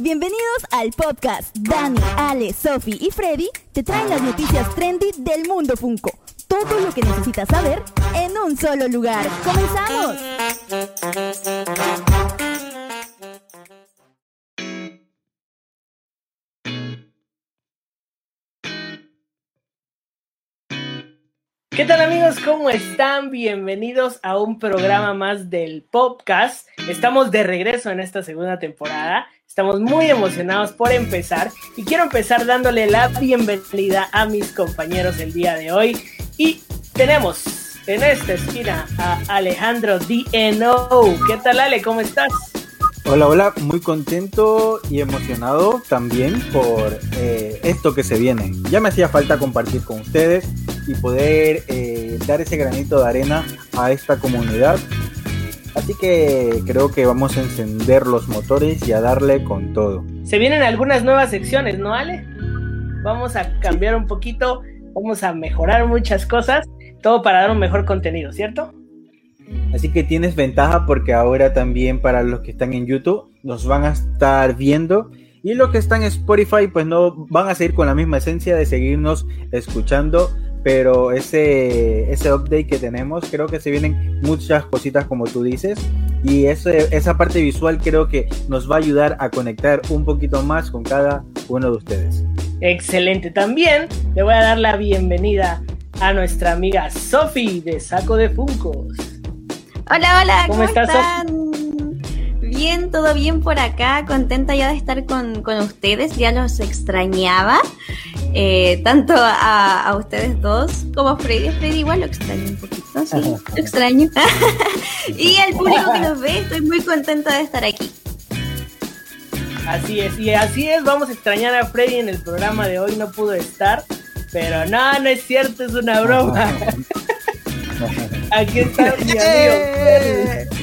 bienvenidos al podcast. Dani, Ale, Sofi y Freddy te traen las noticias trendy del mundo Funko. Todo lo que necesitas saber en un solo lugar. ¡Comenzamos! ¿Qué tal amigos? ¿Cómo están? Bienvenidos a un programa más del podcast. Estamos de regreso en esta segunda temporada. Estamos muy emocionados por empezar y quiero empezar dándole la bienvenida a mis compañeros el día de hoy. Y tenemos en esta esquina a Alejandro DNO. ¿Qué tal Ale? ¿Cómo estás? Hola, hola, muy contento y emocionado también por eh, esto que se viene. Ya me hacía falta compartir con ustedes y poder eh, dar ese granito de arena a esta comunidad. Así que creo que vamos a encender los motores y a darle con todo. Se vienen algunas nuevas secciones, ¿no, Ale? Vamos a cambiar un poquito, vamos a mejorar muchas cosas, todo para dar un mejor contenido, ¿cierto? Así que tienes ventaja porque ahora también para los que están en YouTube nos van a estar viendo y los que están en Spotify pues no van a seguir con la misma esencia de seguirnos escuchando, pero ese, ese update que tenemos creo que se vienen muchas cositas como tú dices y ese, esa parte visual creo que nos va a ayudar a conectar un poquito más con cada uno de ustedes. Excelente, también le voy a dar la bienvenida a nuestra amiga Sofi de Saco de Funcos. Hola, hola, ¿cómo, están? Bien, todo bien por acá, contenta ya de estar con, con ustedes, ya los extrañaba, eh, tanto a, a, ustedes dos como a Freddy, Freddy igual lo extraño un poquito, sí, lo extraño, y al público que nos ve, estoy muy contenta de estar aquí. Así es, y así es, vamos a extrañar a Freddy en el programa de hoy, no pudo estar, pero no, no es cierto, es una broma. Aquí está mi amigo.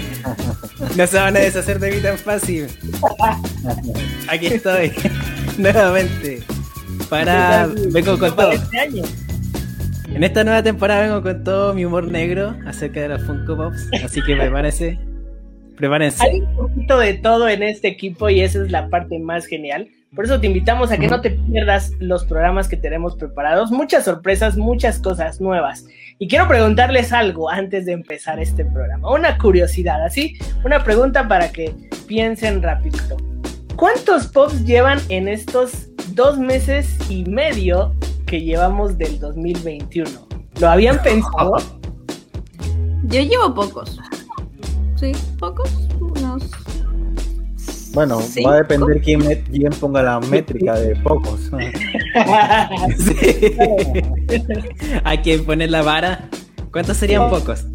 No se van a deshacer de mí tan fácil. Aquí estoy. Nuevamente. Para. Vengo con todo. En esta nueva temporada vengo con todo mi humor negro acerca de los Funko Pops. Así que prepárense. Prepárense. Hay un poquito de todo en este equipo y esa es la parte más genial. Por eso te invitamos a que no te pierdas los programas que tenemos preparados. Muchas sorpresas, muchas cosas nuevas. Y quiero preguntarles algo antes de empezar este programa. Una curiosidad, así, una pregunta para que piensen rápido. ¿Cuántos pops llevan en estos dos meses y medio que llevamos del 2021? ¿Lo habían pensado? Yo llevo pocos. Sí, pocos, unos bueno, ¿Cinco? va a depender quién, quién, ponga la métrica de pocos. sí. Hay que poner la vara. ¿Cuántos serían pocos?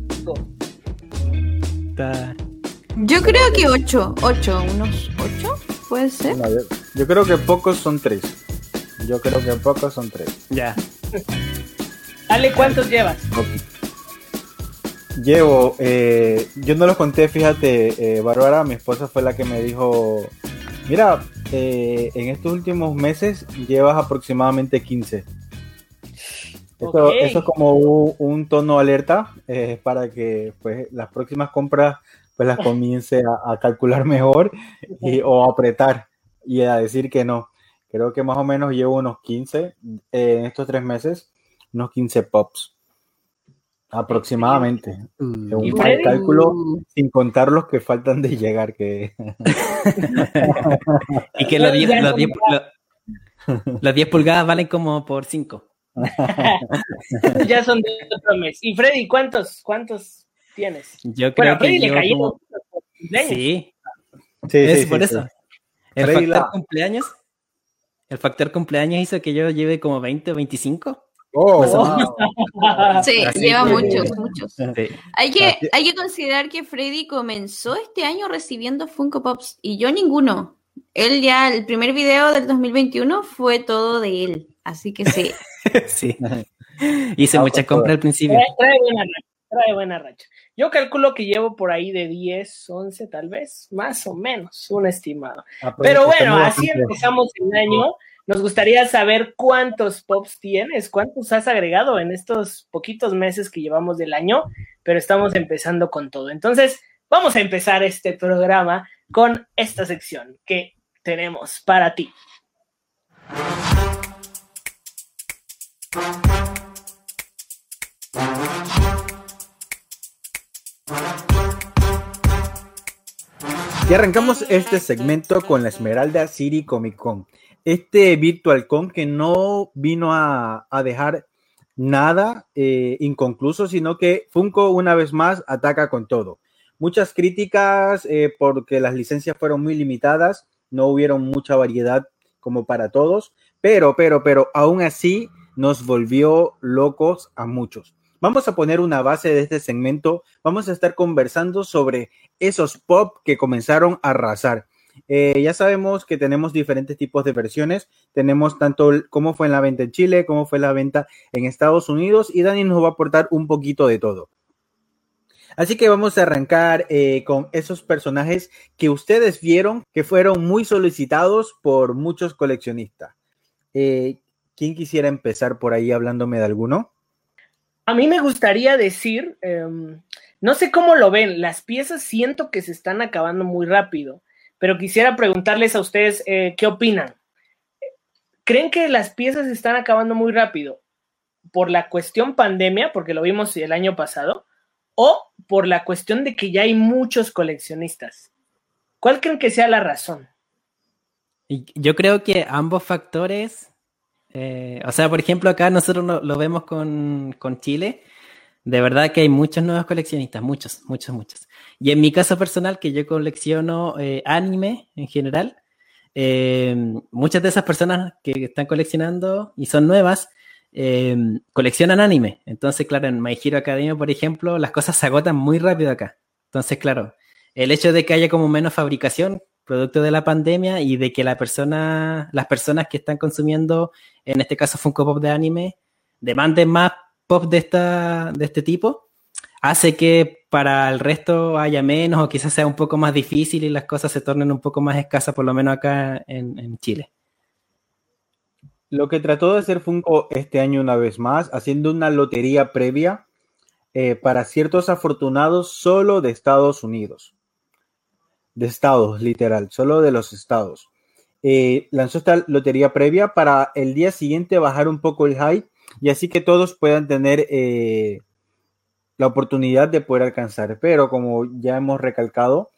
Yo creo que ocho. Ocho, unos ocho, puede ser. No, yo, yo, creo que pocos son tres. Yo creo que pocos son tres. Ya. Ale, ¿cuántos llevas? Okay. Llevo, eh, yo no los conté, fíjate, eh, Bárbara, mi esposa fue la que me dijo, mira, eh, en estos últimos meses llevas aproximadamente 15. Esto, okay. Eso es como un, un tono alerta eh, para que pues, las próximas compras pues las comience a, a calcular mejor y, o apretar y a decir que no. Creo que más o menos llevo unos 15 en estos tres meses, unos 15 pops. Aproximadamente. Mm. Un cálculo sin contar los que faltan de llegar. Que... y que los 10, los 10, los 10 pulgadas valen como por 5. ya son de otro mes. Y Freddy, ¿cuántos, cuántos tienes? Yo creo bueno, que llevo como... Sí. sí, es sí, por sí, eso. El factor la... cumpleaños. El factor cumpleaños hizo que yo lleve como 20 o 25. Oh, wow. Sí, Así lleva que... muchos, muchos. Sí. Hay, que, hay que considerar que Freddy comenzó este año recibiendo Funko Pops y yo ninguno. Él ya, el primer video del 2021 fue todo de él. Así que sí. sí. Hice mucha compra al principio. Trae, buena racha. Yo calculo que llevo por ahí de 10, 11 tal vez, más o menos, un estimado. Ah, pues Pero bueno, así empezamos el año. Nos gustaría saber cuántos pops tienes, cuántos has agregado en estos poquitos meses que llevamos del año, pero estamos empezando con todo. Entonces, vamos a empezar este programa con esta sección que tenemos para ti. Y arrancamos este segmento con la Esmeralda City Comic Con. Este Virtual Con que no vino a, dejar nada eh, inconcluso, sino que Funko una vez más ataca con todo. Muchas críticas eh, porque las licencias fueron muy limitadas, no hubieron mucha variedad como para todos, pero, pero, pero aún así nos volvió locos a muchos. Vamos a poner una base de este segmento. Vamos a estar conversando sobre esos pop que comenzaron a arrasar. Eh, ya sabemos que tenemos diferentes tipos de versiones. Tenemos tanto cómo fue la venta en Chile, cómo fue la venta en Estados Unidos y Dani nos va a aportar un poquito de todo. Así que vamos a arrancar eh, con esos personajes que ustedes vieron que fueron muy solicitados por muchos coleccionistas. Eh, ¿Quién quisiera empezar por ahí hablándome de alguno? A mí me gustaría decir, em, no sé cómo lo ven, las piezas siento que se están acabando muy rápido, pero quisiera preguntarles a ustedes eh, qué opinan. ¿Creen que las piezas se están acabando muy rápido por la cuestión pandemia, porque lo vimos el año pasado, o por la cuestión de que ya hay muchos coleccionistas? ¿Cuál creen que sea la razón? Yo creo que ambos factores eh, o sea, por ejemplo, acá nosotros lo, vemos con, Chile. De verdad que hay muchos nuevos coleccionistas, muchos, muchos, muchos. Y en mi caso personal, que yo colecciono eh, anime en general, eh, muchas de esas personas que están coleccionando y son nuevas, coleccionan anime. Entonces, claro, en My Hero Academia, por ejemplo, las cosas se agotan muy rápido acá. Entonces, claro, el hecho de que haya como menos fabricación producto de la pandemia y de que la persona, las personas que están consumiendo, en este caso Funko Pop de anime, demanden más pop de, esta, de este tipo, hace que para el resto haya menos o quizás sea un poco más difícil y las cosas se tornen un poco más escasas, por lo menos acá en, Chile. Lo que trató de hacer Funko este año una vez más, haciendo una lotería previa eh, para ciertos afortunados solo de Estados Unidos de estados, literal, solo de los estados. Eh, lanzó esta lotería previa para el día siguiente bajar un poco el hype y así que todos puedan tener eh, la oportunidad de poder alcanzar. Pero como ya hemos recalcado,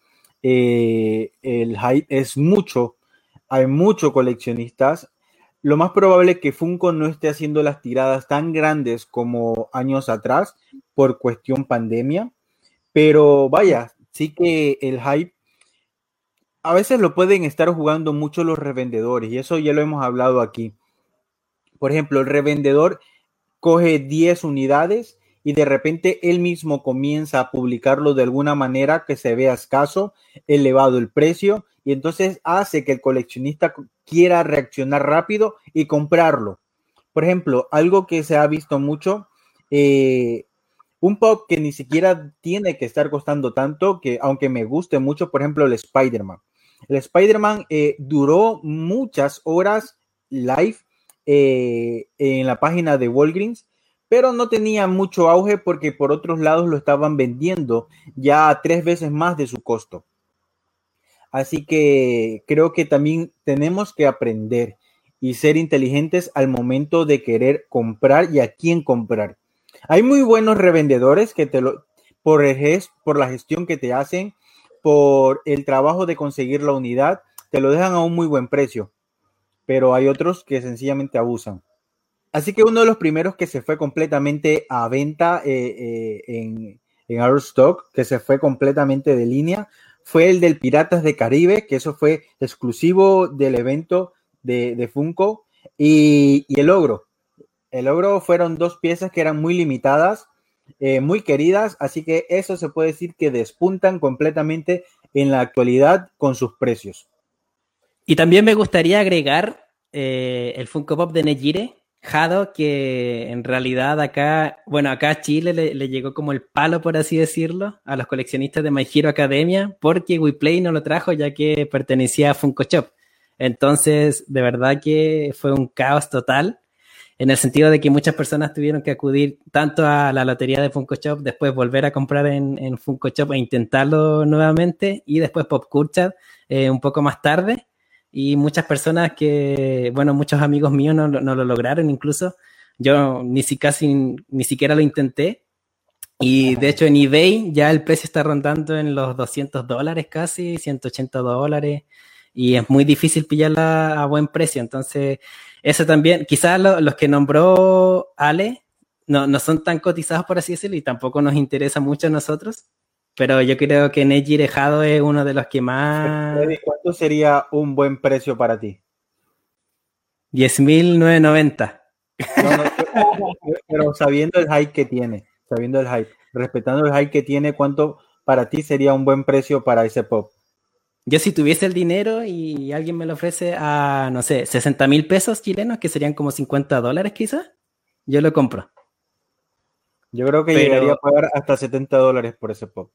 eh, el hype es mucho, hay muchos coleccionistas. Lo más probable es que Funko no esté haciendo las tiradas tan grandes como años atrás por cuestión pandemia, pero vaya, sí que el hype a veces lo pueden estar jugando mucho los revendedores y eso ya lo hemos hablado aquí. Por ejemplo, el revendedor coge 10 unidades y de repente él mismo comienza a publicarlo de alguna manera que se vea escaso, elevado el precio y entonces hace que el coleccionista quiera reaccionar rápido y comprarlo. Por ejemplo, algo que se ha visto mucho, eh, un pop que ni siquiera tiene que estar costando tanto, que aunque me guste mucho, por ejemplo, el Spider-Man. El Spider-Man eh, duró muchas horas live eh, en la página de Walgreens, pero no tenía mucho auge porque por otros lados lo estaban vendiendo ya tres veces más de su costo. Así que creo que también tenemos que aprender y ser inteligentes al momento de querer comprar y a quién comprar. Hay muy buenos revendedores que te lo, por, por la gestión que te hacen, por el trabajo de conseguir la unidad, te lo dejan a un muy buen precio, pero hay otros que sencillamente abusan. Así que uno de los primeros que se fue completamente a venta eh, eh, en, en Our Stock, que se fue completamente de línea, fue el del Piratas de Caribe, que eso fue exclusivo del evento de, Funko, y, y, el Ogro. El Ogro fueron dos piezas que eran muy limitadas eh, muy queridas, así que eso se puede decir que despuntan completamente en la actualidad con sus precios. Y también me gustaría agregar eh, el Funko Pop de Nejire, Jado, que en realidad acá, bueno, acá a Chile le, llegó como el palo, por así decirlo, a los coleccionistas de My Hero Academia, porque WePlay no lo trajo ya que pertenecía a Funko Shop. Entonces, de verdad que fue un caos total en el sentido de que muchas personas tuvieron que acudir tanto a la lotería de Funko Shop, después volver a comprar en, Funko Shop e intentarlo nuevamente, y después Pop Culture eh, un poco más tarde. y muchas personas que, bueno, muchos amigos míos no, no lo lograron incluso. Yo ni, si casi, ni siquiera lo intenté. Y de hecho en eBay ya el precio está rondando en los 200 dólares casi, 180 dólares. Y es muy difícil pillarla a buen precio. Entonces, eso también, quizás los que nombró Ale no, no son tan cotizados, por así decirlo, y tampoco nos interesa mucho a nosotros. Pero yo creo que Neji Dejado es uno de los que más. ¿Cuánto sería un buen precio para ti? 10.990. pero sabiendo el hype que tiene, sabiendo el hype, respetando el hype que tiene, ¿cuánto para ti sería un buen precio para ese pop? Yo si tuviese el dinero y alguien me lo ofrece a, no sé, 60 mil pesos chilenos, que serían como 50 dólares quizás, yo lo compro. Yo creo que llegaría a pagar hasta 70 dólares por ese pop.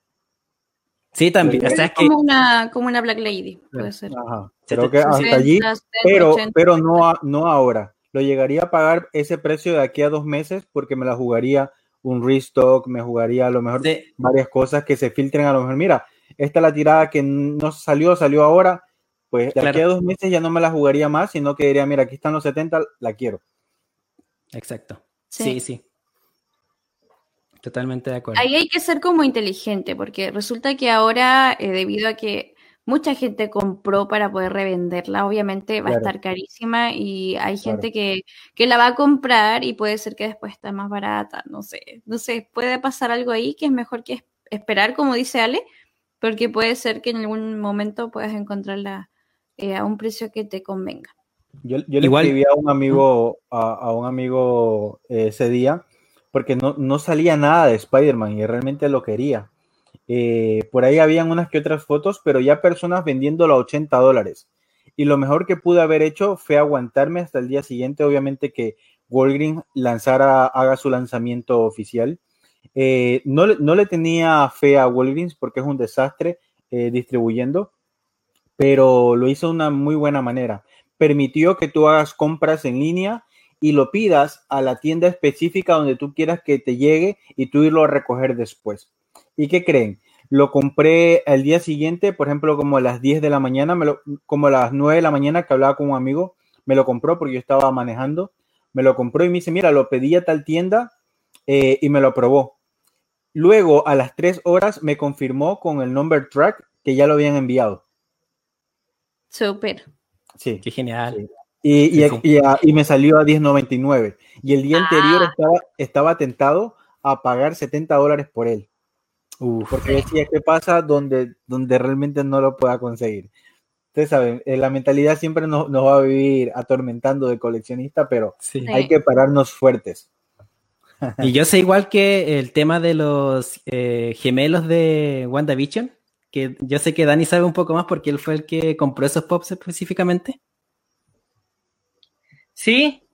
Sí, también. como, una, como una Black Lady, puede ser. Ajá. Creo que hasta allí, pero, pero no, no ahora. Lo llegaría a pagar ese precio de aquí a dos meses porque me la jugaría un restock, me jugaría a lo mejor varias cosas que se filtren a lo mejor. Mira, esta es la tirada que no salió, salió ahora, pues de aquí a dos meses ya no me la jugaría más, sino que diría, mira, aquí están los 70, la quiero. Exacto. sí. sí. Totalmente de acuerdo. Ahí hay que ser como inteligente, porque resulta que ahora, eh, debido a que mucha gente compró para poder revenderla, obviamente va a estar carísima y hay gente que, que, la va a comprar y puede ser que después está más barata, no sé, no sé, puede pasar algo ahí que es mejor que esperar, como dice Ale, porque puede ser que en algún momento puedas encontrarla eh, a un precio que te convenga. Yo, yo le escribí a un amigo, a, a un amigo eh, ese día porque no, salía nada de Spider-Man y realmente lo quería. Eh, por ahí habían unas que otras fotos, pero ya personas vendiéndolo a 80 dólares. Y lo mejor que pude haber hecho fue aguantarme hasta el día siguiente, obviamente que Walgreens lanzara, haga su lanzamiento oficial. Eh, no, le tenía fe a Walgreens porque es un desastre eh, distribuyendo, pero lo hizo de una muy buena manera. Permitió que tú hagas compras en línea y lo pidas a la tienda específica donde tú quieras que te llegue y tú irlo a recoger después. ¿Y qué creen? Lo compré el día siguiente, por ejemplo, como a las 10 de la mañana, como a las 9 de la mañana que hablaba con un amigo, me lo compró porque yo estaba manejando, me lo compró y me dice, mira, lo pedí a tal tienda eh, y me lo aprobó. Luego, a las 3 horas, me confirmó con el number track que ya lo habían enviado. Súper. Sí. Qué genial. Y, y, me salió a 10.99. Y el día anterior ah. estaba, estaba tentado a pagar 70 dólares por él. porque decía, ¿qué pasa donde, donde realmente no lo pueda conseguir? Ustedes saben, eh, la mentalidad siempre nos, va a vivir atormentando de coleccionista, pero hay que pararnos fuertes. Y yo sé igual que el tema de los eh, gemelos de WandaVision, que yo sé que Dani sabe un poco más porque él fue el que compró esos pops específicamente. Sí,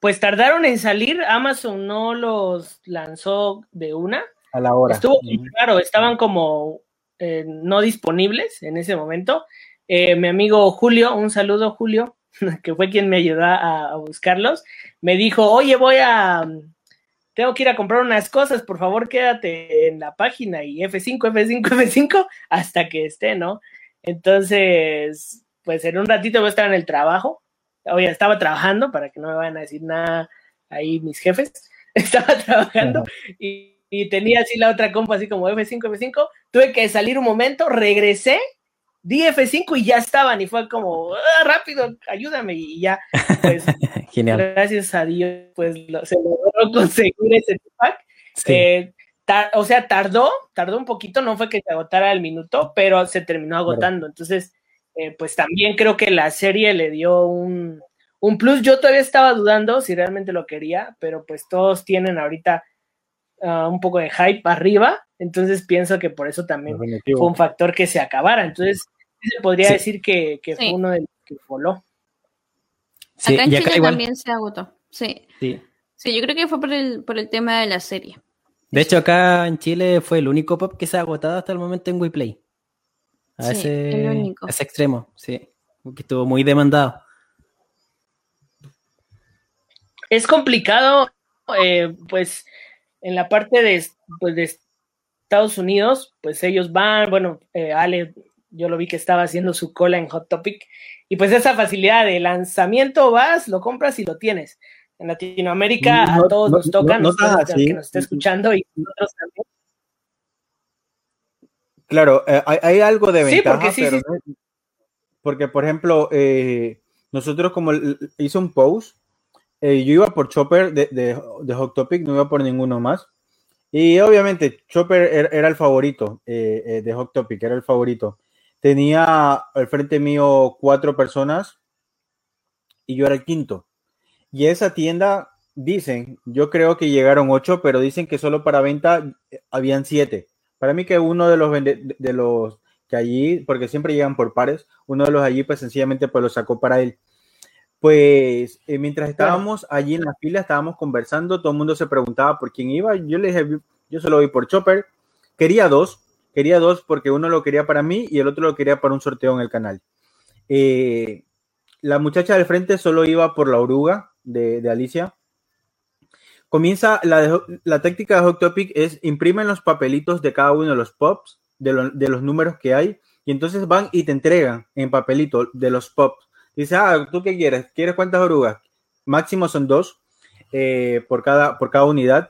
pues tardaron en salir, Amazon no los lanzó de una. A la hora. Estuvo claro, estaban como eh, no disponibles en ese momento. Eh, mi amigo Julio, un saludo Julio, que fue quien me ayudó a, buscarlos, me dijo, oye, voy a, tengo que ir a comprar unas cosas, por favor quédate en la página y F5, F5, F5 hasta que esté, ¿no? Entonces, pues en un ratito voy a estar en el trabajo oye, estaba trabajando, para que no me vayan a decir nada ahí mis jefes, estaba trabajando y, tenía así la otra compa así como F5, F5, tuve que salir un momento, regresé, di F5 y ya estaban y fue como, ah, rápido, ayúdame y ya, pues, Genial. gracias a Dios, pues se logró conseguir ese pack. Eh, o sea, tardó, tardó un poquito, no fue que se agotara el minuto, pero se terminó agotando. Entonces, eh, pues también creo que la serie le dio un, plus. Yo todavía estaba dudando si realmente lo quería, pero pues todos tienen ahorita ah, un poco de hype arriba, entonces pienso que por eso también fue un factor que se acabara. Entonces, se podría decir que, fue uno de los que voló. acá en Chile también se agotó. Sí. sí. Sí, yo creo que fue por el, por el tema de la serie. De hecho, acá en Chile fue el único pop que se ha agotado hasta el momento en WePlay a, ese, extremo, sí, que estuvo muy demandado. Es complicado, eh, pues, en la parte de, pues, de Estados Unidos, pues ellos van, bueno, eh, Ale yo lo vi que estaba haciendo su cola en Hot Topic, y pues esa facilidad de lanzamiento vas, lo compras y lo tienes. En Latinoamérica a todos nos tocan, no, que nos esté escuchando y nosotros también. Claro, eh, hay, algo de ventaja, sí, porque, sí, porque por ejemplo, eh, nosotros como hice un post, eh, yo iba por Chopper de, de, Hot Topic, no iba por ninguno más. Y obviamente Chopper er, era, el favorito de Hot Topic, era el favorito. Tenía al frente mío cuatro personas y yo era el quinto. Y esa tienda, dicen, yo creo que llegaron ocho, pero dicen que solo para venta habían siete. Para mí que uno de los, de los que allí, porque siempre llegan por pares, uno de los allí pues sencillamente pues lo sacó para él. Pues eh, mientras estábamos allí en la fila, estábamos conversando, todo el mundo se preguntaba por quién iba. Yo le dije, yo solo voy por Chopper. Quería dos, quería dos porque uno lo quería para mí y el otro lo quería para un sorteo en el canal. Eh, la muchacha del frente solo iba por la oruga de, de Alicia comienza la, la táctica de Hot Topic es imprimen los papelitos de cada uno de los pops, de, los números que hay, y entonces van y te entregan en papelito de los pops. Dice, ah, ¿tú qué quieres? ¿Quieres cuántas orugas? Máximo son dos eh, por, cada, por cada unidad.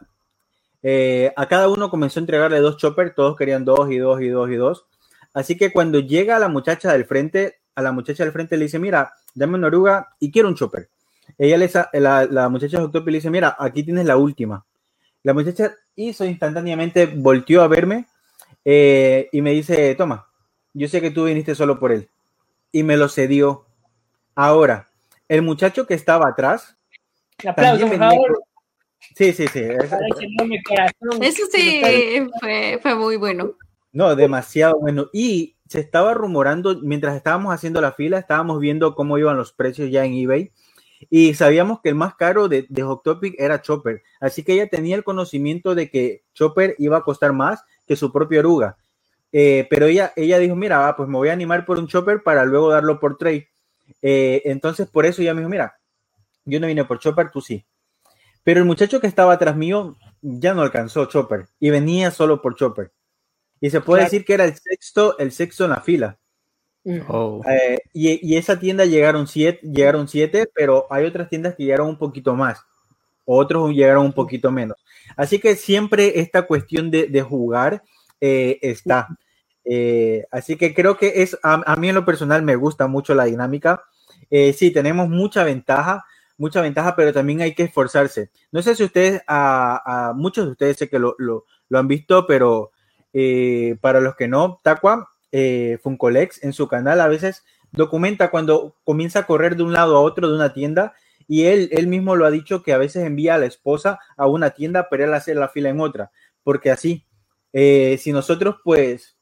Eh, a cada uno comenzó a entregarle dos choppers, todos querían dos y dos y dos y dos. Así que cuando llega la muchacha del frente, a la muchacha del frente le dice, mira, dame una oruga y quiero un chopper. Ella le, la, la muchacha de le dice, mira, aquí tienes la última. La muchacha hizo instantáneamente, volteó a verme eh, y me dice, toma, yo sé que tú viniste solo por él. Y me lo cedió. Ahora, el muchacho que estaba atrás... Aplauso, por favor. Sí, sí, sí. Eso sí fue, fue muy bueno. No, demasiado bueno. Y se estaba rumorando, mientras estábamos haciendo la fila, estábamos viendo cómo iban los precios ya en eBay y sabíamos que el más caro de, de Hot Topic era Chopper. Así que ella tenía el conocimiento de que Chopper iba a costar más que su propia oruga. Eh, pero ella, ella dijo, mira, pues me voy a animar por un Chopper para luego darlo por trade. Eh, entonces, por eso ella me dijo, mira, yo no vine por Chopper, tú sí. Pero el muchacho que estaba atrás mío ya no alcanzó Chopper y venía solo por Chopper. Y se puede decir que era el sexto, el sexto en la fila. Oh. Eh, y, esa tienda llegaron siete, llegaron siete, pero hay otras tiendas que llegaron un poquito más, otros llegaron un poquito menos. Así que siempre esta cuestión de, jugar eh, está. Eh, así que creo que es, a, mí en lo personal me gusta mucho la dinámica. sí, tenemos mucha ventaja, mucha ventaja, pero también hay que esforzarse. No sé si ustedes, a, muchos de ustedes sé que lo, lo, han visto, pero para los que no, Taqua eh, Funcolex en su canal a veces documenta cuando comienza a correr de un lado a otro de una tienda y él, él mismo lo ha dicho que a veces envía a la esposa a una tienda pero él hace la fila en otra, porque así, eh, si nosotros pues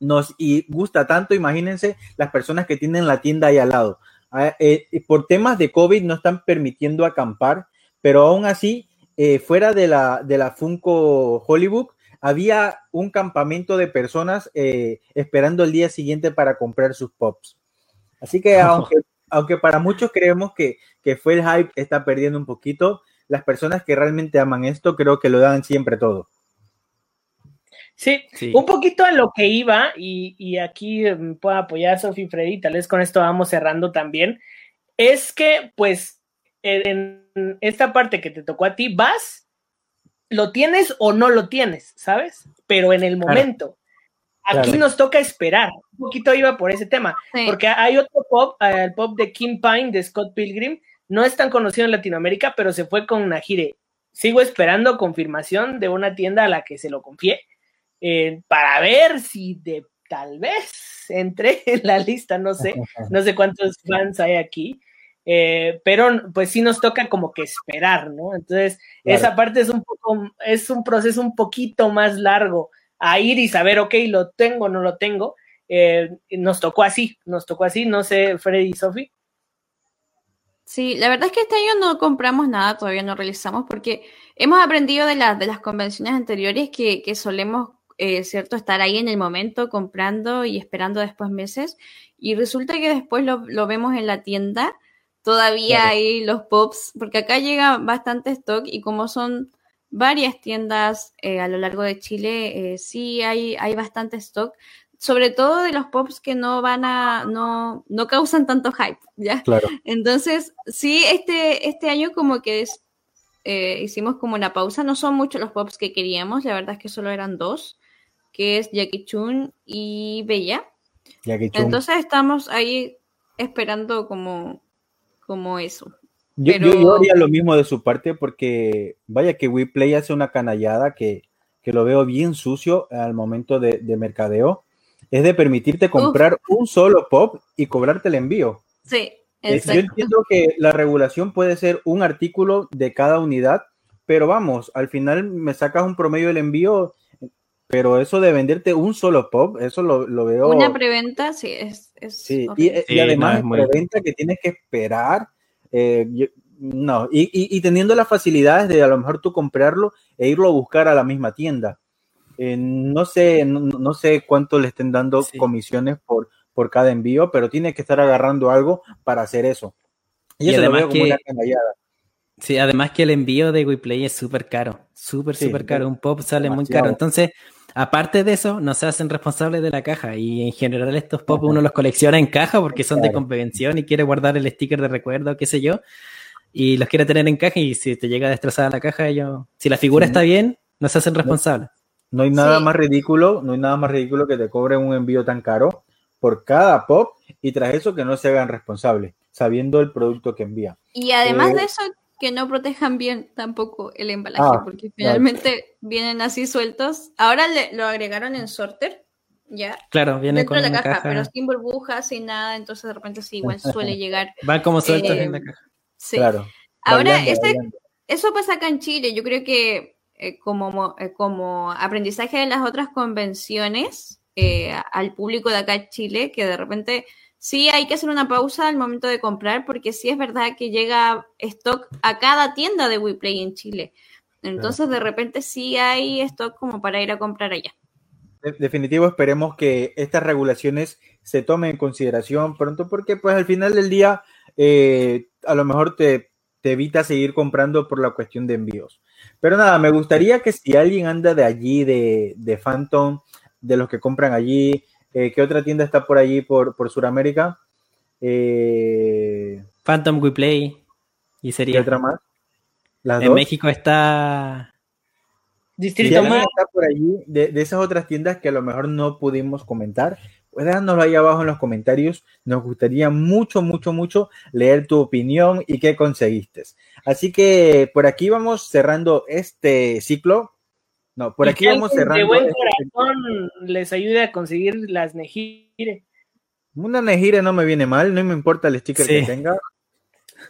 nos y gusta tanto, imagínense las personas que tienen la tienda ahí al lado. Ah, eh, por temas de COVID no están permitiendo acampar, pero aún así, eh, fuera de la, de la Funko Hollywood, había un campamento de personas eh, esperando el día siguiente para comprar sus pops. Así que aunque, aunque para muchos creemos que, fue el hype, está perdiendo un poquito, las personas que realmente aman esto creo que lo dan siempre todo. Sí, un poquito a lo que iba, y, aquí puedo apoyar a Sofi Freddy, tal vez con esto vamos cerrando también, es que pues en esta parte que te tocó a ti, vas lo tienes o no lo tienes, ¿sabes? Pero en el momento. Aquí nos toca esperar. Un poquito iba por ese tema. Porque hay otro pop, el pop de Kim Pine de Scott Pilgrim. No es tan conocido en Latinoamérica, pero se fue con Najire. Sigo esperando confirmación de una tienda a la que se lo confié eh, para ver si de tal vez entré en la lista. No sé, no sé cuántos fans hay aquí. Eh, pero pues sí nos toca como que esperar, ¿no? Entonces, esa parte es un poco, es un proceso un poquito más largo a ir y saber, ok, lo tengo, no lo tengo. Eh, nos tocó así, nos tocó así, no sé, Freddy y Sofi. Sí, la verdad es que este año no compramos nada, todavía no realizamos, porque hemos aprendido de, de las convenciones anteriores que, solemos, eh, ¿cierto?, estar ahí en el momento comprando y esperando después meses, y resulta que después lo, lo vemos en la tienda todavía hay los pops, porque acá llega bastante stock y como son varias tiendas eh, a lo largo de Chile, eh, sí hay, hay bastante stock. sobre todo de los pops que no van a, no, no causan tanto hype, ¿ya? Claro. Entonces, sí, este, este año como que es, eh, hicimos como una pausa, no son muchos los pops que queríamos, la verdad es que solo eran dos, que es Jackie Chun y Bella. Jackie Chun. Entonces estamos ahí esperando como, como eso. Yo, Pero- yo- haría lo mismo de su parte porque vaya que WePlay hace una canallada que, que lo veo bien sucio al momento de, de mercadeo. Es de permitirte comprar un solo pop y cobrarte el envío. Sí, Es- Yo exacto. entiendo que la regulación puede ser un artículo de cada unidad, pero vamos, al final me sacas un promedio del envío, pero eso de venderte un solo pop, eso lo, lo veo. Una preventa, sí, es, es Sí, y, horrible. y Sí, además no, es preventa que tienes que esperar. eh, yo- no, y, y- y teniendo las facilidades de a lo mejor tú comprarlo e irlo a buscar a la misma tienda. Eh, no sé, no, no sé cuánto le estén dando Sí. comisiones por, por cada envío, pero tiene que estar agarrando algo para hacer eso. Y, Y eso lo además veo como que- una canallada. Sí, además que el envío de WePlay es súper caro, súper, Sí, súper caro. Un pop sale muy caro. Entonces, aparte de eso, no se hacen responsables de la caja. Y en general estos pop uno los colecciona en caja porque son de convención y quiere guardar el sticker de recuerdo, qué sé yo. Y los quiere tener en caja y si te llega destrozada la caja, ellos, si la figura Sí. está bien, no se hacen responsables. No hay nada Sí. más ridículo, no hay nada más ridículo que te cobren un envío tan caro por cada pop y tras eso que no se hagan responsables, sabiendo el producto que envía. Y además Eh, de eso, que no protejan bien tampoco el embalaje, Ah, porque claro. finalmente vienen así sueltos. Ahora le- lo agregaron en sorter, ya, Claro, viene dentro con de la una caja, caja. pero sin burbujas, sin nada, entonces de repente sí, igual suele llegar. Van como sueltos Eh, en la caja. Sí. Claro. Ahora, Bailando, este, bailando. eso pasa acá en Chile. Yo creo que eh, como, mo- eh, como aprendizaje de las otras convenciones eh, al público de acá en Chile, que de repente sí hay que hacer una pausa al momento de comprar, porque sí es verdad que llega stock a cada tienda de WePlay en Chile. Entonces, de repente sí hay stock como para ir a comprar allá. De- definitivo esperemos que estas regulaciones se tomen en consideración pronto porque pues al final del día eh, a lo mejor te, te evita seguir comprando por la cuestión de envíos. Pero nada, me gustaría que si alguien anda de allí, de, de Phantom, de los que compran allí, eh, ¿qué otra tienda está por allí, por, por Sudamérica? Eh, Phantom WePlay. Y ¿Qué sería. otra más? Las En dos. México está. Si Distrito alguien más. está por allí, de, de esas otras tiendas que a lo mejor no pudimos comentar, pues déjanoslo ahí abajo en los comentarios. Nos gustaría mucho, mucho, mucho leer tu opinión y qué conseguiste. Así que por aquí vamos cerrando este ciclo. No, por Y aquí que vamos cerrando. De buen este- corazón les ayude a conseguir las Nejire. Una Nejire no me viene mal, no me importa el sticker Sí. que tenga.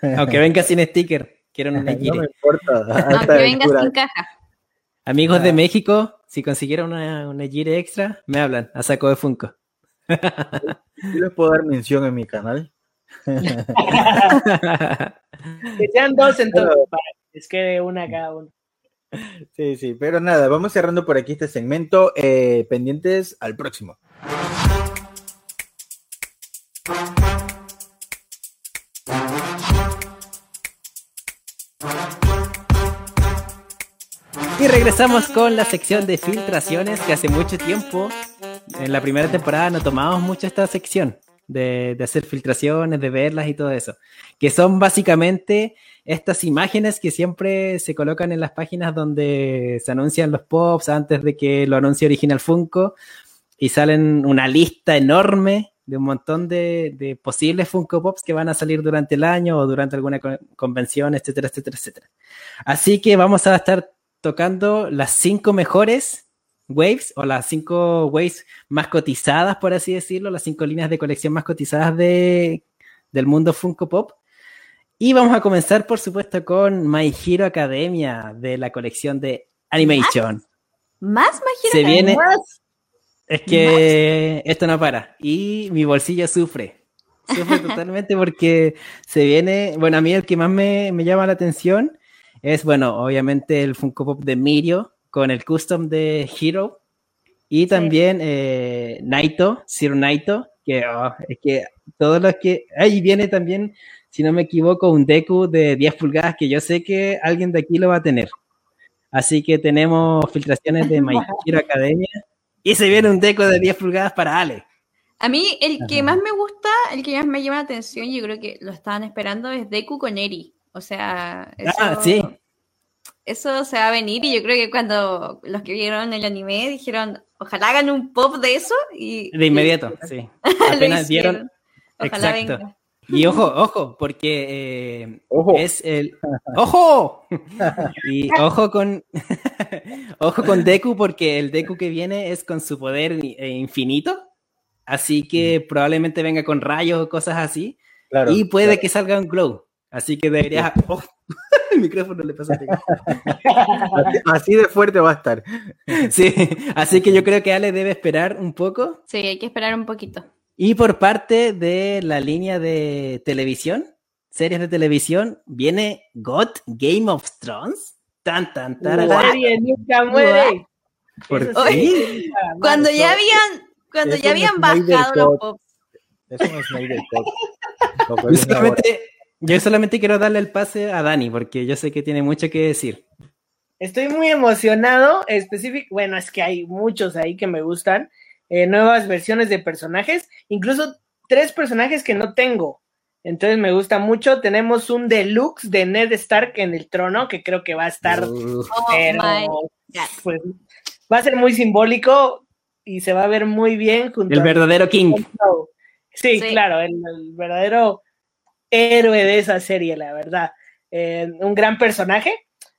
Aunque venga sin sticker. Quiero una No Gire. me importa. Aunque venga sin caja. Amigos Ah. de México, si consiguieron una, una Gire extra, me hablan a saco de Funko. Yo les puedo dar mención en mi canal. Que sean dos entonces para que les quede una cada uno. Sí, sí, pero nada, vamos cerrando por aquí este segmento. eh, pendientes al próximo. Y regresamos con la sección de filtraciones que hace mucho tiempo, en la primera temporada, no tomábamos mucho esta sección de, de hacer filtraciones, de verlas y todo eso. Que son básicamente estas imágenes que siempre se colocan en las páginas donde se anuncian los pops antes de que lo anuncie Original Funko y salen una lista enorme de un montón de, de posibles Funko Pops que van a salir durante el año o durante alguna co- convención, etcétera, etcétera, etcétera. Así que vamos a estar tocando las cinco mejores waves o las cinco waves más cotizadas, por así decirlo, las cinco líneas de colección más cotizadas de, del mundo Funko Pop. Y vamos a comenzar, por supuesto, con My Hero Academia de la colección de Animation. ¿Más Magiro Se Academia? viene. Es que esto no para. Y mi bolsillo sufre. Sufre totalmente porque se viene. Bueno, a mí el que más me, me llama la atención es, bueno, obviamente el Funko Pop de Mirio con el custom de Hero. Y también eh, Naito, Zero Naito, que oh, es que todos los que. Ahí viene también, si no me equivoco, un Deku de 10 pulgadas que yo sé que alguien de aquí lo va a tener. Así que tenemos filtraciones de My Hero Academia Y se viene un Deku de 10 pulgadas para Ale. A mí el que más me gusta, el que más me llama la atención, yo creo que lo estaban esperando, es Deku con Eri. O sea, eso, ah, sí. eso se va a venir y yo creo que cuando los que vieron el anime dijeron, ojalá hagan un pop de eso y... De inmediato, sí. Apenas vieron. Ojalá Exacto. Venga. Y ojo, ojo, porque eh, es el. ¡Ojo! Y ojo con. ojo con Deku, porque el Deku que viene es con su poder eh, infinito. Así que probablemente venga con rayos o cosas así. y puede que salga un glow. Así que deberías. Oh, el micrófono le pasa Así de fuerte va a estar. Sí, así que yo creo que Ale debe esperar un poco. Sí, hay que esperar un poquito. Y por parte de la línea de televisión, series de televisión, viene God Game of Thrones. Tan, tan, tan. La serie nunca muere. Cuando ya habían, cuando ya habían bajado los pops. Eso no es Snyder yo, solamente, yo solamente quiero darle el pase a Dani, porque yo sé que tiene mucho que decir. Estoy muy emocionado, específico, bueno, es que hay muchos ahí que me gustan. Eh, nuevas versiones de personajes, incluso tres personajes que no tengo. Entonces me gusta mucho. Tenemos un deluxe de Ned Stark en el trono, que creo que va a estar, oh pues, va a ser muy simbólico y se va a ver muy bien junto El verdadero King. Sí, claro, el, verdadero héroe de esa serie, la verdad. Eh, un gran personaje.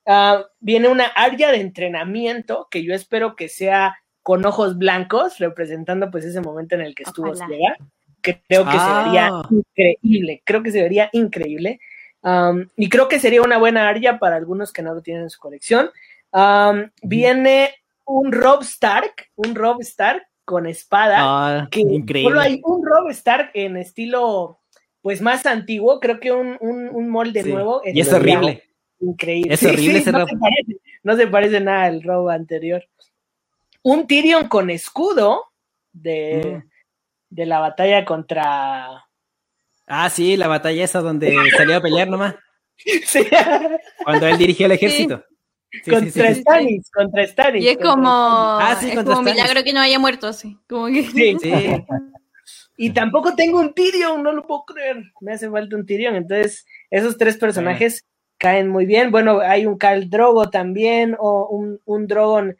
Ah, viene una área de entrenamiento que yo espero que sea con ojos blancos, representando pues ese momento en el que estuvo ciega. Que creo que se vería ah. increíble, creo que se vería increíble. y creo que sería una buena área para algunos que no lo tienen en su colección. viene un Rob Stark, un Rob Stark con espada. Ah, que increíble. Solo hay un Rob Stark en estilo, pues más antiguo, creo que un, un, molde nuevo. Y es horrible. Increíble. Es horrible ese no Rob. Se parece, no se parece nada al Rob anterior un Tyrion con escudo de, mm. de la batalla contra. Ah, sí, la batalla esa donde salió a pelear nomás. Sí. Cuando él dirigió el ejército. contra Stannis, contra Stannis. Y es como, ah, es como milagro que no haya muerto, así. Como que... Sí, sí. Y tampoco tengo un Tyrion, no lo puedo creer. Me hace falta un Tyrion. Entonces, esos tres personajes caen muy bien. Bueno, hay un Khal Drogo también, o un, un Drogon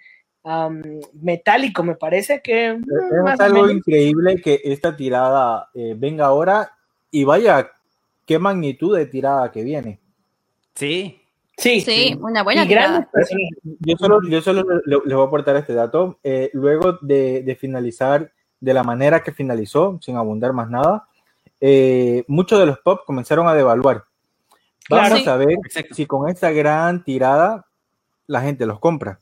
metálico, me parece que... Es algo increíble que esta tirada eh, venga ahora y vaya, qué magnitud de tirada que viene. Sí. Sí, sí, una buena tirada. Yo solo, yo solo les voy a aportar este dato. Eh, luego de, finalizar de la manera que finalizó, sin abundar más nada, eh, muchos de los pop comenzaron a devaluar. Vamos a ver si con esta gran tirada la gente los compra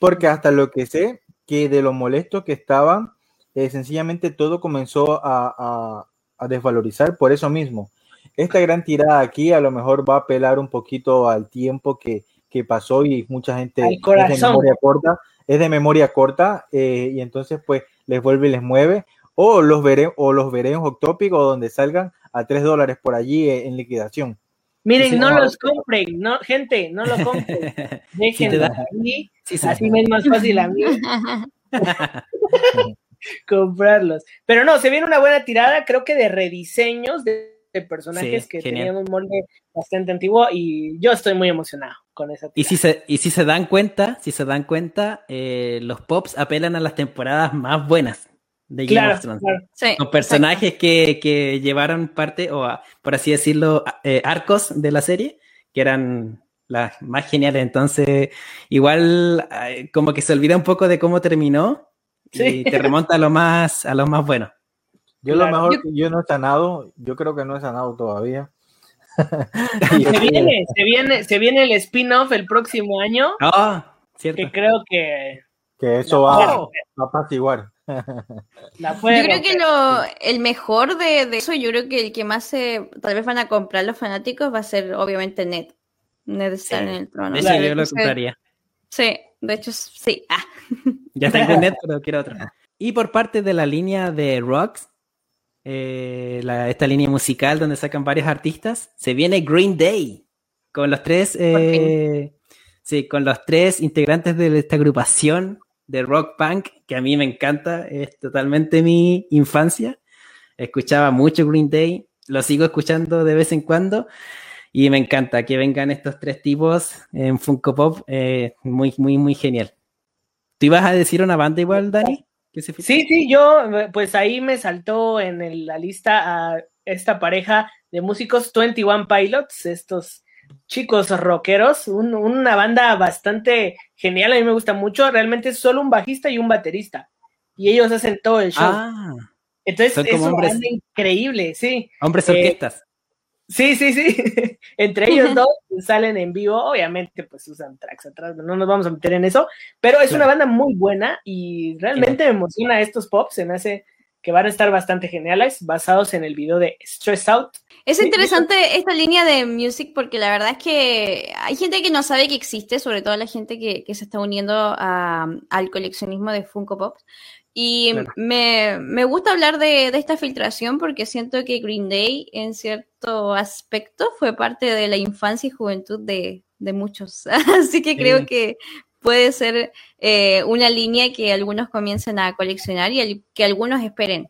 porque hasta lo que sé, que de lo molesto que estaban, eh, sencillamente todo comenzó a, desvalorizar por eso mismo. Esta gran tirada aquí a lo mejor va a apelar un poquito al tiempo que, pasó y mucha gente es de memoria corta, es de memoria corta eh, y entonces pues les vuelve y les mueve o los veré o los veré en o donde salgan a tres dólares por allí en liquidación. Miren, no los compren, no, gente, no lo compren. Déjenlo sí así me es más fácil a mí comprarlos. Pero no, se viene una buena tirada, creo que de rediseños de, personajes que tenían un molde bastante antiguo y yo estoy muy emocionado con esa tirada. Y si se, y si se dan cuenta, si se dan cuenta, eh, los pops apelan a las temporadas más buenas de Game of Thrones. Con personajes que, llevaron parte, o por así decirlo, eh, arcos de la serie, que eran las más geniales. Entonces, igual como que se olvida un poco de cómo terminó y te remonta a lo más, a lo más bueno. Yo lo mejor que yo no he sanado, yo creo que no he sanado todavía. se viene, se viene, se viene el spin-off el próximo año. Ah, cierto. Que creo que. Que eso va, va, a apaciguar. Yo creo que lo, el mejor de, eso, yo creo que el que más se, tal vez van a comprar los fanáticos va a ser obviamente Ned. Ned está en el trono. De yo lo compraría. Sí, de hecho sí. Ah. Ya tengo Ned, pero quiero otro. Y por parte de la línea de Rocks, eh, esta línea musical donde sacan varios artistas, se viene Green Day con los tres, eh, sí, con los tres integrantes de esta agrupación de rock punk, que a mí me encanta, es totalmente mi infancia. Escuchaba mucho Green Day, lo sigo escuchando de vez en cuando y me encanta que vengan estos tres tipos en Funko Pop, eh, muy, muy, muy genial. ¿Tú ibas a decir una banda igual, Dani? sí, sí, yo, pues ahí me saltó en la lista a esta pareja de músicos 21 Pilots, estos chicos rockeros, una banda bastante genial, a mí me gusta mucho, realmente es solo un bajista y un baterista, y ellos hacen todo el show. Ah, Entonces es una banda increíble, sí. Hombres eh, orquestas. Sí, sí, sí. Entre ellos dos salen en vivo. Obviamente, pues usan tracks atrás. No nos vamos a meter en eso. Pero es una banda muy buena y realmente me emociona estos pops. Se me hace que van a estar bastante geniales, basados en el video de Stress Out. Es interesante esta línea de music porque la verdad es que hay gente que no sabe que existe, sobre todo la gente que, se está uniendo al coleccionismo de Funko Pops. Y me, gusta hablar de, esta filtración porque siento que Green Day en cierto aspecto fue parte de la infancia y juventud de, muchos. Así que creo que puede ser eh, una línea que algunos comiencen a coleccionar y que algunos esperen.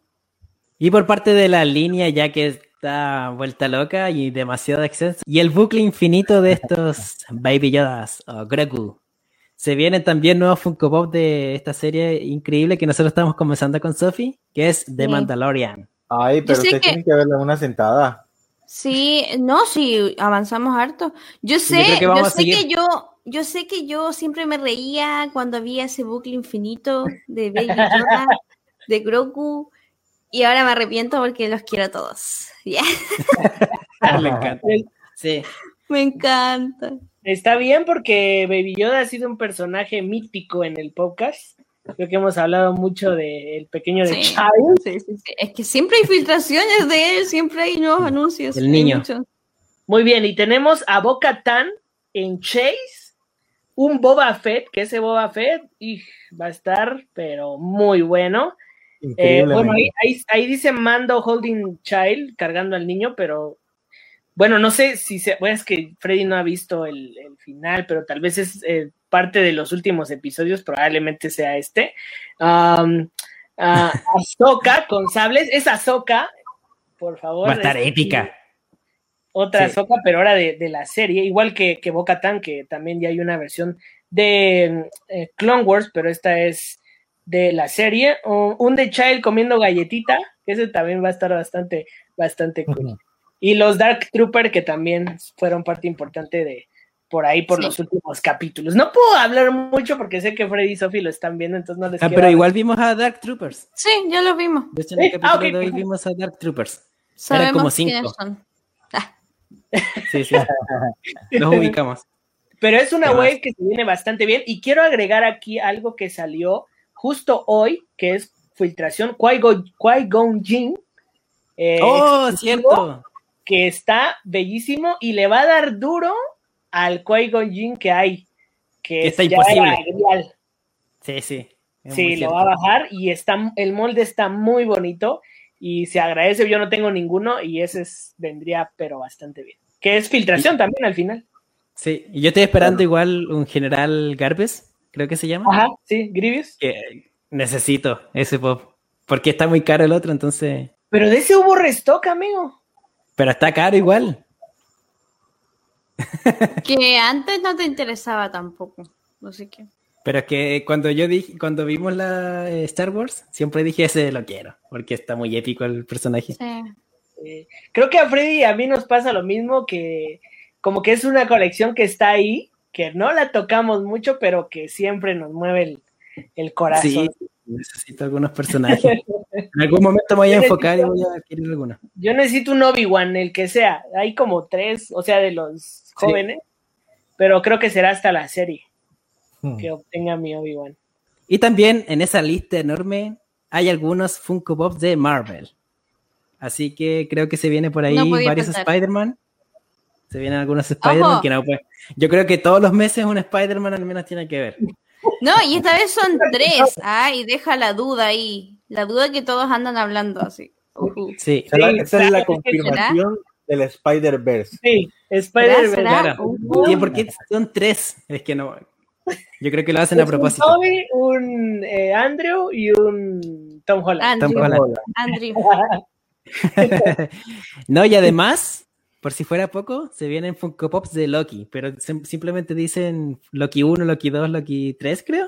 Y por parte de la línea, ya que está vuelta loca y demasiado exceso, y el bucle infinito de estos Baby Yodas o Grogu se vienen también nuevos Funko Pop de esta serie increíble que nosotros estamos comenzando con Sophie, que es The Mandalorian. Ay, pero usted tiene que verla una sentada. Sí, no, sí, avanzamos harto. Yo sé, yo, sé que yo, yo sé que yo siempre me reía cuando había ese bucle infinito de Baby Yoda, de Grogu, y ahora me arrepiento porque los quiero a todos. me encanta. Sí. Me encanta. Está bien porque Baby Yoda ha sido un personaje mítico en el podcast. Creo que hemos hablado mucho del pequeño de sí, Es que siempre hay filtraciones de él, siempre hay nuevos anuncios. El niño. Muy bien, y tenemos a Boca Tan en Chase, un Boba Fett, que ese Boba Fett y va a estar, pero muy bueno. Eh, bueno, ahí, ahí, dice Mando Holding Child, cargando al niño, pero bueno, no sé si se, bueno, es que Freddy no ha visto el, final, pero tal vez es eh, parte de los últimos episodios, probablemente sea este. Um, Azoka con sables, es Azoka, por favor. Va a estar épica. Otra Azoka, pero ahora de, la serie, igual que, que Boca Tan, que también ya hay una versión de eh, Clone Wars, pero esta es de la serie. un The Child comiendo galletita, que ese también va a estar bastante, bastante cool. Y los Dark Trooper, que también fueron parte importante de por ahí por los últimos capítulos. No puedo hablar mucho porque sé que Freddy y Sophie lo están viendo, entonces no les Ah, pero igual vimos a Dark Troopers. Sí, ya lo vimos. De hecho, en el capítulo ah, de hoy vimos a Dark Troopers. Eran como cinco. Ah. Sí, sí. Los ubicamos. Pero es una wave que se viene bastante bien. Y quiero agregar aquí algo que salió justo hoy, que es filtración Qui-Gon Jinn. Eh, oh, cierto que está bellísimo y le va a dar duro al Qui-Gon que hay, que está imposible. Sí, sí. Sí, lo va a bajar y está, el molde está muy bonito y se agradece. Yo no tengo ninguno y ese vendría, pero bastante bien. Que es filtración también al final. Sí, y yo estoy esperando igual un general Garbes, creo que se llama. Ajá, sí, Grievous. Que necesito ese pop, porque está muy caro el otro, entonces. Pero de ese hubo restock, amigo. Pero está caro igual. Que antes no te interesaba tampoco. No sé qué. Pero es que cuando yo dije, cuando vimos la eh, Star Wars, siempre dije ese lo quiero, porque está muy épico el personaje. Sí. creo que a Freddy y a mí nos pasa lo mismo, que como que es una colección que está ahí, que no la tocamos mucho, pero que siempre nos mueve el, el corazón. Sí, necesito algunos personajes. en algún momento me voy a enfocar y voy a adquirir algunos. Yo necesito un Obi-Wan, el que sea. Hay como tres, o sea, de los jóvenes, pero creo que será hasta la serie hmm. que obtenga mi Obi-Wan. Y también en esa lista enorme hay algunos Funko Pops de Marvel. Así que creo que se viene por ahí varios Spider-Man. Se vienen algunos Spider-Man que no Yo creo que todos los meses un Spider-Man al menos tiene que ver. No, y esta vez son tres. Ay, deja la duda ahí. La duda que todos andan hablando así. Sí, esa es la confirmación del Spider-Verse. Sí, Spider-Verse. Claro. ¿Y por qué son tres? Es que no. Yo creo que lo hacen a propósito. Un Toby, un eh, Andrew y un Tom Holland. Andrew. Tom Holland. Andrew. no, y además, por si fuera poco, se vienen Funko Pops de Loki, pero sim- simplemente dicen Loki 1, Loki 2, Loki 3, creo.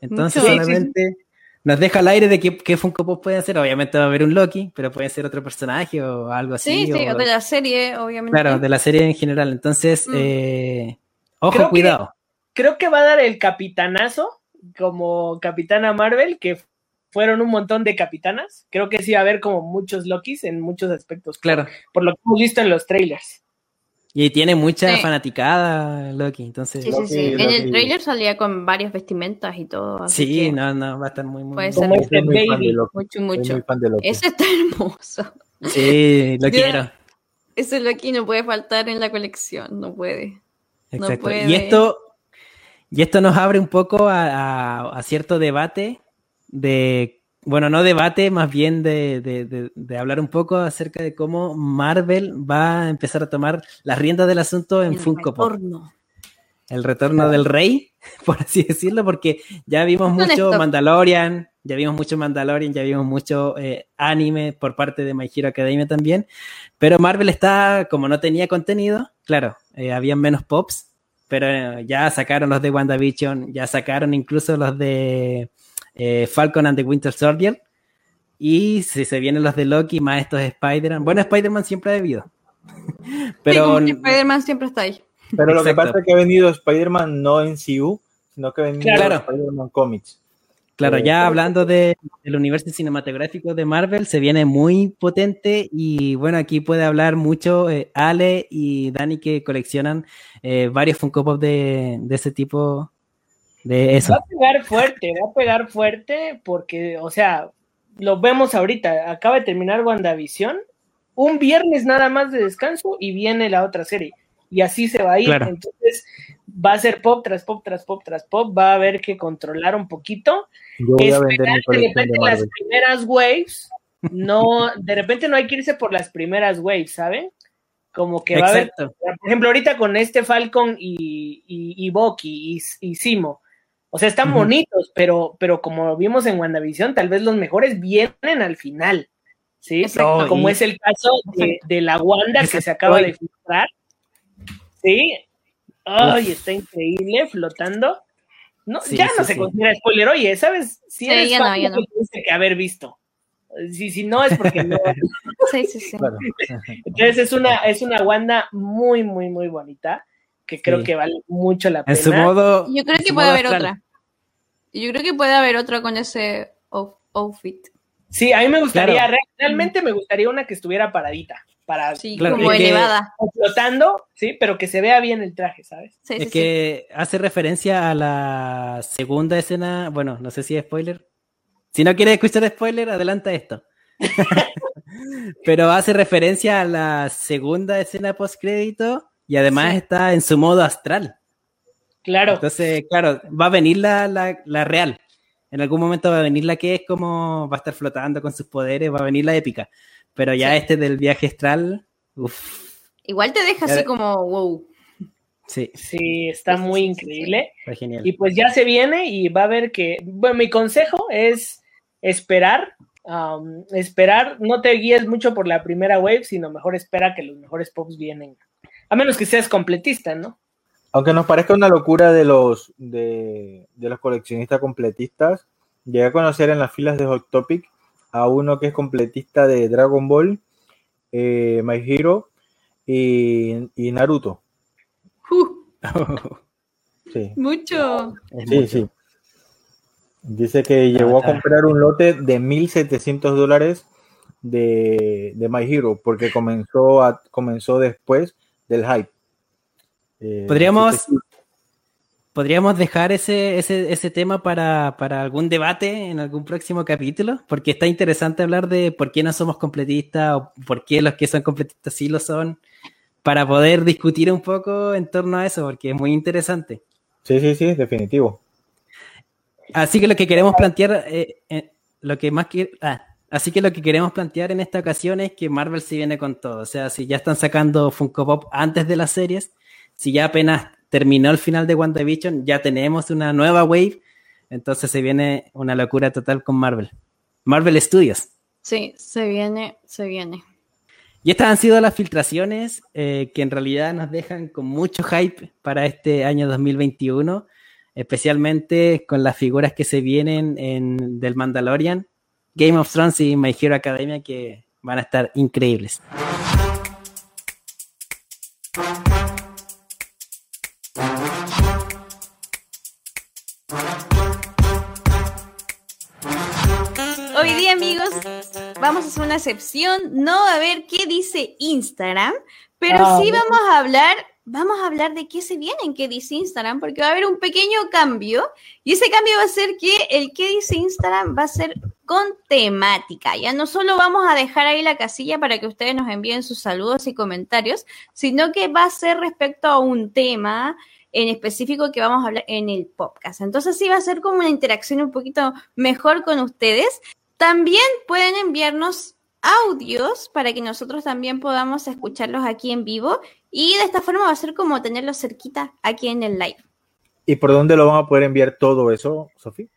Entonces Mucho. solamente nos deja al aire de qué, qué Funko Pop pueden ser. Obviamente va a haber un Loki, pero puede ser otro personaje o algo así. Sí, sí, o- de la serie, obviamente. Claro, de la serie en general. Entonces, Mm. eh, ojo, Creo que- cuidado. Creo que va a dar el capitanazo como Capitana Marvel, que fueron un montón de capitanas. Creo que sí va a haber como muchos Lokis en muchos aspectos. por- Claro. Por, lo que hemos visto en los trailers. Y tiene mucha Sí. fanaticada Loki, entonces. Sí, sí, Loki- sí. En Loki- el trailer salía con varias vestimentas y todo. así Sí, que no, no, va a estar muy, muy. Puede muy- ser. Muy fan de baby. Loki. Mucho, mucho. muy fan de Loki. Ese está hermoso. Sí, lo Yo- quiero. Ese Loki no puede faltar en la colección, no puede. No Exacto. puede. y esto, y esto nos abre un poco a, a- a cierto debate de, bueno, no debate, más bien de, de- de- de hablar un poco acerca de cómo Marvel va a empezar a tomar las riendas del asunto en El Funko Pop. El retorno del rey, por así decirlo, porque ya vimos mucho. Mandalorian, ya vimos mucho Mandalorian, ya vimos mucho eh, anime por parte de My Hero Academia también, pero Marvel está, como no tenía contenido, claro, eh, habían menos pops, pero eh, ya sacaron los de WandaVision, ya sacaron incluso los de eh, Falcon and the Winter Soldier, y si se vienen los de Loki, más estos de Spider-Man, bueno, Spider-Man siempre ha debido, Sí, pero que Spider-Man siempre está ahí. Pero lo que pasa es que ha venido Spider-Man no en CU, sino que ha venido Claro. Spider-Man Comics. Claro, Eh, ya hablando de, del universo cinematográfico de Marvel, se viene muy potente y bueno, aquí puede hablar mucho eh, Ale y Dani que coleccionan eh, varios Funko Pop de, de ese tipo de eso. Va a pegar fuerte, va a pegar fuerte porque, o sea, lo vemos ahorita. Acaba de terminar WandaVision. Un viernes nada más de descanso y viene la otra serie. Y así se va a ir. Claro. Entonces va a ser pop tras pop tras pop tras pop. Va a haber que controlar un poquito. Yo voy a vender Esperar mi de repente de las primeras waves. No, de repente no hay que irse por las primeras waves, ¿saben? Como que va a haber por ejemplo, ahorita con este Falcon y, y, y Bucky y, y Simo, o sea, están bonitos, pero, pero como vimos en WandaVision, tal vez los mejores vienen al final, ¿sí? Exacto. Como Y- es el caso de, de la Wanda que se acaba de filtrar, ¿sí? Ay, está increíble, flotando. No, Sí, ya no sí, se sí. considera spoiler, oye, ¿sabes? Si Sí, eres ya no, fan, ya lo no. tuviste que haber visto. Si, si no es porque no. Sí, sí, sí. Entonces es una, es una Wanda muy, muy, muy bonita, que creo Sí. que vale mucho la pena. En su modo. Yo creo que puede haber astral. otra. Yo creo que puede haber otra con ese outfit. Sí, a mí me gustaría, Claro. realmente me gustaría una que estuviera paradita, para Sí, Claro, como elevada. flotando, sí, pero que se vea bien el traje, ¿sabes? Sí, que hace referencia a la segunda escena. Bueno, no sé si es spoiler. Si no quieres escuchar spoiler, adelanta esto. Pero hace referencia a la segunda escena post crédito y además Sí. está en su modo astral. Claro. Entonces, claro, va a venir la, la, la real. En algún momento va a venir la que es como va a estar flotando con sus poderes, va a venir la épica. Pero ya Sí. este del viaje astral, uff. Igual te deja Ya así de- como, wow. sí, Sí, está Sí, muy increíble. fue genial. Y pues ya se viene y va a ver que, bueno, mi consejo es esperar, um, esperar, no te guíes mucho por la primera wave, sino mejor espera que los mejores pops vienen. A menos que seas completista, ¿no? Aunque nos parezca una locura de los de, de los coleccionistas completistas, llegué a conocer en las filas de Hot Topic a uno que es completista de Dragon Ball, eh, My Hero y, y Naruto. Uh, Sí, mucho. Sí, mucho. sí. Dice que llegó a comprar un lote de 1.700 dólares de, de My Hero porque comenzó, a, comenzó después del hype. Eh, Podríamos- Podríamos dejar ese, ese, ese tema para, para algún debate en algún próximo capítulo, porque está interesante hablar de por qué no somos completistas o por qué los que son completistas sí lo son, para poder discutir un poco en torno a eso, porque es muy interesante. sí, sí, sí, definitivo. Así que lo que queremos plantear, eh, eh, lo que más que, ah, así que lo que queremos plantear en esta ocasión es que Marvel se viene con todo. O sea, si ya están sacando Funko Pop antes de las series, si ya apenas terminó el final de WandaVision, ya tenemos una nueva wave, entonces se viene una locura total con Marvel. Marvel Studios. Sí, se viene, se viene. Y estas han sido las filtraciones eh, que en realidad nos dejan con mucho hype para este año 2021, especialmente con las figuras que se vienen en, del Mandalorian, Game of Thrones y My Hero Academia que van a estar increíbles. Hoy día, amigos, vamos a hacer una excepción. No a ver qué dice Instagram, pero ah, sí vamos a hablar, vamos a hablar de qué se viene en qué dice Instagram, porque va a haber un pequeño cambio. Y ese cambio va a ser que el qué dice Instagram va a ser con temática. Ya no solo vamos a dejar ahí la casilla para que ustedes nos envíen sus saludos y comentarios, sino que va a ser respecto a un tema en específico que vamos a hablar en el podcast. Entonces sí va a ser como una interacción un poquito mejor con ustedes. También pueden enviarnos audios para que nosotros también podamos escucharlos aquí en vivo y de esta forma va a ser como tenerlos cerquita aquí en el live. ¿Y por dónde lo van a poder enviar todo eso, Sofía?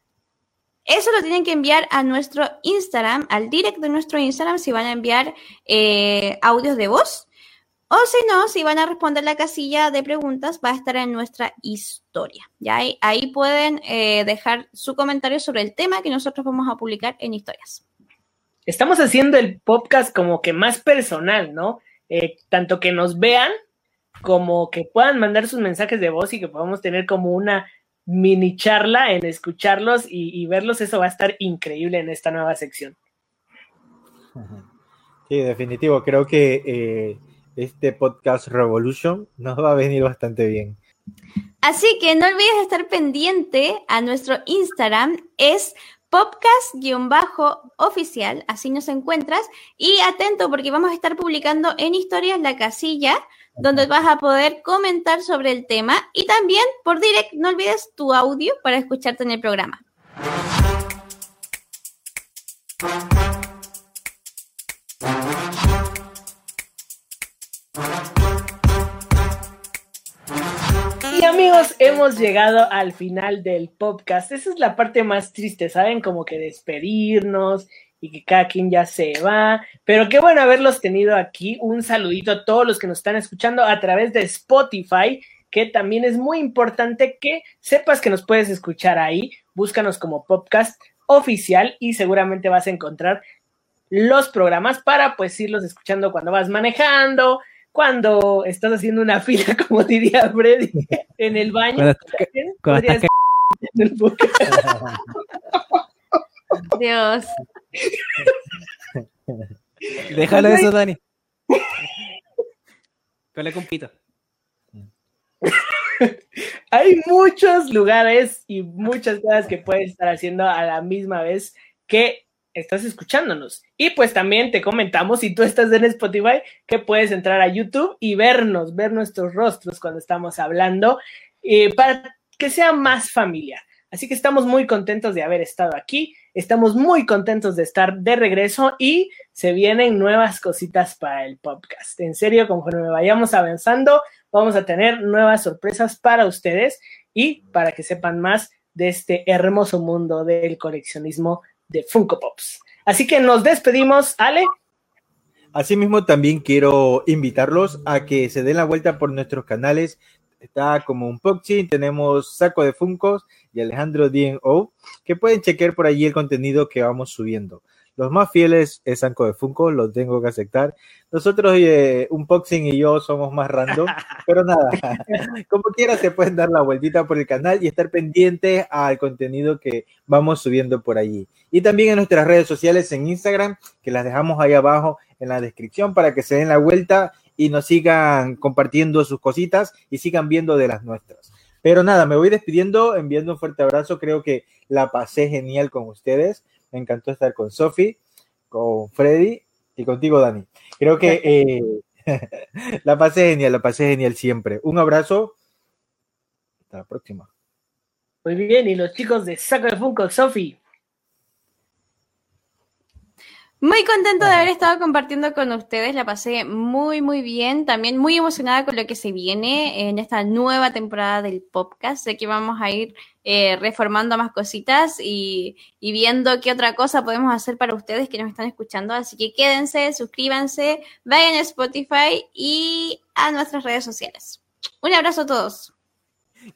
Eso lo tienen que enviar a nuestro Instagram, al direct de nuestro Instagram, si van a enviar eh, audios de voz. O si no, si van a responder la casilla de preguntas, va a estar en nuestra historia. ¿ya? Ahí, ahí pueden eh, dejar su comentario sobre el tema que nosotros vamos a publicar en historias. Estamos haciendo el podcast como que más personal, ¿no? Eh, tanto que nos vean como que puedan mandar sus mensajes de voz y que podamos tener como una mini charla en escucharlos y, verlos. Eso va a estar increíble en esta nueva sección. Sí, definitivo. Creo que eh, este podcast Revolution nos va a venir bastante bien. Así que no olvides estar pendiente a nuestro Instagram, es podcast-oficial, así nos encuentras, y atento porque vamos a estar publicando en historias la casilla donde vas a poder comentar sobre el tema. Y también por direct no olvides tu audio para escucharte en el programa. Amigos, hemos llegado al final del podcast. Esa es la parte más triste, ¿saben? Como que despedirnos y que cada quien ya se va. Pero qué bueno haberlos tenido aquí. Un saludito a todos los que nos están escuchando a través de Spotify, que también es muy importante que sepas que nos puedes escuchar ahí. Búscanos como podcast oficial y seguramente vas a encontrar los programas para pues irlos escuchando cuando vas manejando, cuando estás haciendo una fila, como diría Freddy, en el baño. Dios. Déjalo eso, Dani. Con compito. Hay muchos lugares y muchas cosas que puedes estar haciendo a la misma vez que estás escuchándonos. Y pues también te comentamos, si tú estás en Spotify, que puedes entrar a YouTube y vernos, ver nuestros rostros cuando estamos hablando, eh, para que sea más familiar. Así que estamos muy contentos de haber estado aquí, estamos muy contentos de estar de regreso y se vienen nuevas cositas para el podcast. En serio, conforme vayamos avanzando, vamos a tener nuevas sorpresas para ustedes y para que sepan más de este hermoso mundo del coleccionismo de Funko Pops. Así que nos despedimos, Ale. Asimismo, también quiero invitarlos a que se den la vuelta por nuestros canales. Está como un Poxy, tenemos Saco de Funkos y Alejandro DNO, que pueden chequear por allí el contenido que vamos subiendo. Los más fieles es Sanco de Funko, lo tengo que aceptar. Nosotros, eh, un Unboxing y yo somos más random, pero nada, como quiera se pueden dar la vueltita por el canal y estar pendientes al contenido que vamos subiendo por allí. Y también en nuestras redes sociales en Instagram, que las dejamos ahí abajo en la descripción para que se den la vuelta y nos sigan compartiendo sus cositas y sigan viendo de las nuestras. Pero nada, me voy despidiendo, enviando un fuerte abrazo. Creo que la pasé genial con ustedes. Me encantó estar con Sofi, con Freddy y contigo, Dani. Creo que eh, la pasé genial, la pasé genial siempre. Un abrazo. Hasta la próxima. Muy bien, y los chicos de Saco de Funko, Sofi. Muy contento de haber estado compartiendo con ustedes, la pasé muy, muy bien, también muy emocionada con lo que se viene en esta nueva temporada del podcast. Sé que vamos a ir eh, reformando más cositas y, y, viendo qué otra cosa podemos hacer para ustedes que nos están escuchando. Así que quédense, suscríbanse, vayan a Spotify y a nuestras redes sociales. Un abrazo a todos.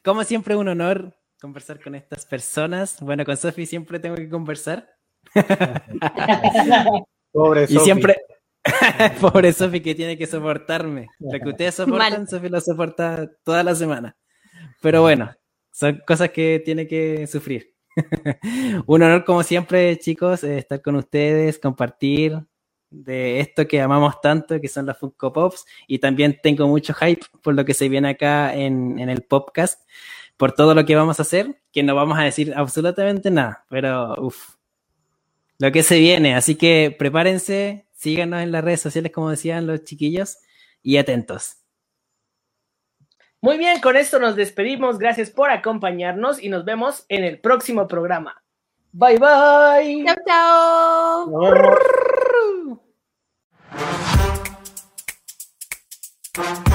Como siempre, un honor conversar con estas personas. Bueno, con Sofi siempre tengo que conversar. Pobre Y siempre, pobre Sofi que tiene que soportarme. Lo que ustedes soportan, Sofi lo soporta toda la semana. Pero bueno, son cosas que tiene que sufrir. Un honor como siempre, chicos, eh, estar con ustedes, compartir de esto que amamos tanto, que son las Funko Pops, y también tengo mucho hype por lo que se viene acá en, en el podcast, por todo lo que vamos a hacer, que no vamos a decir absolutamente nada, pero uff, lo que se viene. Así que prepárense, síganos en las redes sociales, como decían los chiquillos, y atentos. Muy bien, con esto nos despedimos. Gracias por acompañarnos y nos vemos en el próximo programa. Bye bye. Chao, chao.